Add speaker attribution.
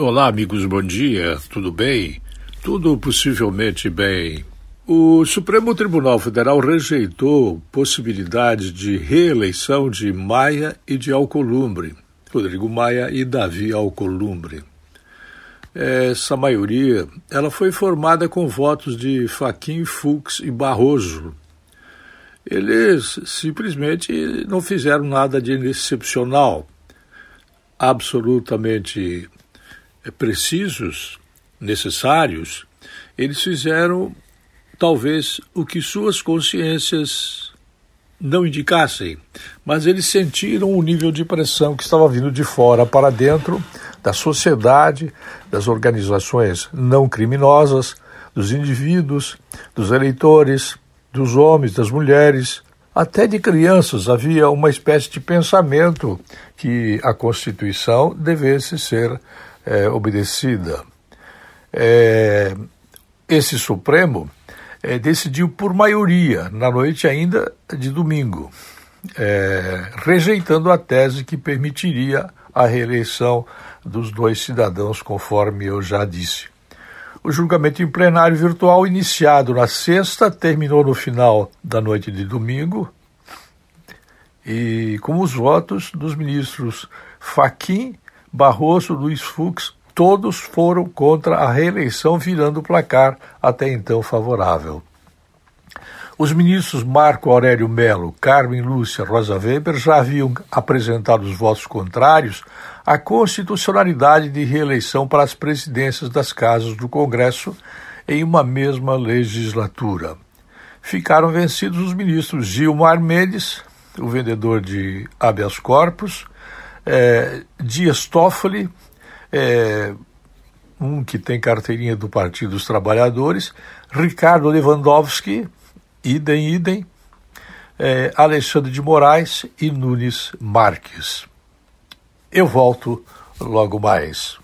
Speaker 1: Olá, amigos, bom dia, tudo bem? Tudo possivelmente bem. O Supremo Tribunal Federal rejeitou possibilidades de reeleição de Maia e de Alcolumbre, Rodrigo Maia e Davi Alcolumbre. Essa maioria ela foi formada com votos de Faquim, Fux e Barroso. Eles simplesmente não fizeram nada de excepcional, absolutamente precisos, necessários, eles fizeram talvez o que suas consciências não indicassem, mas eles sentiram o nível de pressão que estava vindo de fora para dentro da sociedade, das organizações não criminosas, dos indivíduos, dos eleitores, dos homens, das mulheres, até de crianças. Havia uma espécie de pensamento que a Constituição devesse ser é, obedecida. É, esse Supremo é, decidiu por maioria, na noite ainda de domingo, é, rejeitando a tese que permitiria a reeleição dos dois cidadãos, conforme eu já disse. O julgamento em plenário virtual, iniciado na sexta, terminou no final da noite de domingo, e com os votos dos ministros Faquim Barroso, Luiz Fux, todos foram contra a reeleição, virando o placar até então favorável. Os ministros Marco Aurélio Melo, Carmen Lúcia Rosa Weber já haviam apresentado os votos contrários à constitucionalidade de reeleição para as presidências das casas do Congresso em uma mesma legislatura. Ficaram vencidos os ministros Gilmar Mendes, o vendedor de habeas corpus, é, Dias Toffoli, é, um que tem carteirinha do Partido dos Trabalhadores, Ricardo Lewandowski, idem, idem, é, Alexandre de Moraes e Nunes Marques. Eu volto logo mais.